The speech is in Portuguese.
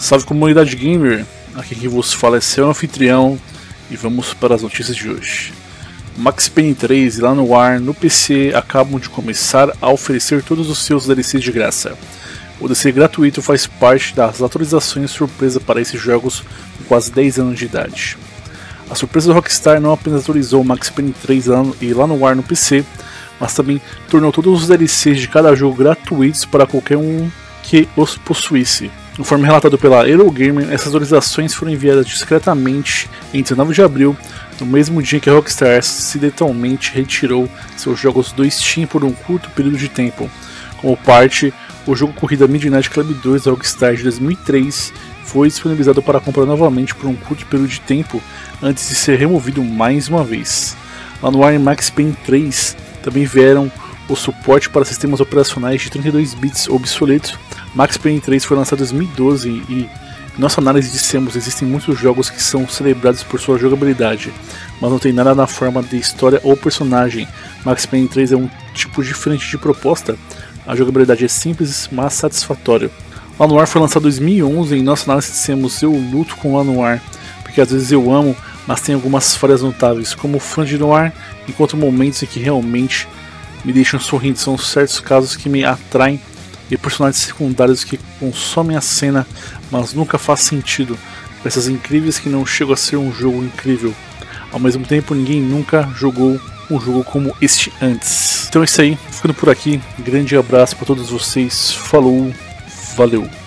Salve comunidade gamer, aqui quem vos fala é seu anfitrião e vamos para as notícias de hoje. Max Payne 3 lá no ar no PC acabam de começar a oferecer todos os seus DLCs de graça. O DLC gratuito faz parte das atualizações surpresa para esses jogos com quase 10 anos de idade. A surpresa do Rockstar não apenas atualizou Max Payne 3 e lá no ar no PC, mas também tornou todos os DLCs de cada jogo gratuitos para qualquer um que os possuísse. Conforme relatado pela Eurogamer, essas atualizações foram enviadas discretamente entre 9 de abril, no mesmo dia que a Rockstar acidentalmente retirou seus jogos do Steam por um curto período de tempo. Como parte, o jogo Corrida Midnight Club 2 da Rockstar de 2003 foi disponibilizado para comprar novamente por um curto período de tempo antes de ser removido mais uma vez. Lá no Iron Max Payne 3 também vieram o suporte para sistemas operacionais de 32 bits obsoletos. Max Payne 3 foi lançado em 2012 e, nossa análise dissemos existem muitos jogos que são celebrados por sua jogabilidade, mas não tem nada na forma de história ou personagem. Max Payne 3 é um tipo diferente de proposta. A jogabilidade é simples, mas satisfatória. Lanoir foi lançado em 2011 e em nossa análise dissemos eu luto com Lanoir, porque às vezes eu amo, mas tem algumas falhas notáveis, como fã de Noir, enquanto momentos em que realmente me deixam sorrindo. São certos casos que me atraem e personagens secundários que consomem a cena, mas nunca faz sentido. Peças incríveis que não chegam a ser um jogo incrível. Ao mesmo tempo, ninguém nunca jogou um jogo como este antes. Então é isso aí, ficando por aqui. Grande abraço para todos vocês. Falou, valeu.